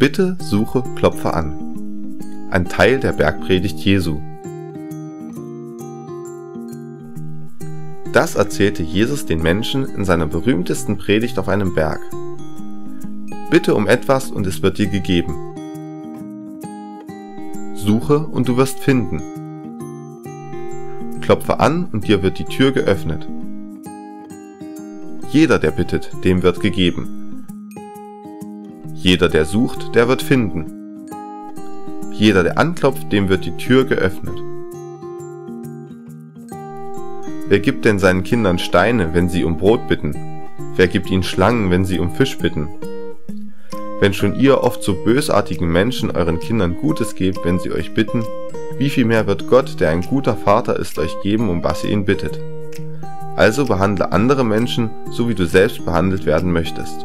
Bitte, suche, klopfe an. Ein Teil der Bergpredigt Jesu. Das erzählte Jesus den Menschen in seiner berühmtesten Predigt auf einem Berg. Bitte um etwas und es wird dir gegeben. Suche und du wirst finden. Klopfe an und dir wird die Tür geöffnet. Jeder, der bittet, dem wird gegeben. Jeder, der sucht, der wird finden. Jeder, der anklopft, dem wird die Tür geöffnet. Wer gibt denn seinen Kindern Steine, wenn sie um Brot bitten? Wer gibt ihnen Schlangen, wenn sie um Fisch bitten? Wenn schon ihr oft so bösartigen Menschen euren Kindern Gutes gebt, wenn sie euch bitten, wie viel mehr wird Gott, der ein guter Vater ist, euch geben, um was ihr ihn bittet? Also behandle andere Menschen so, wie du selbst behandelt werden möchtest.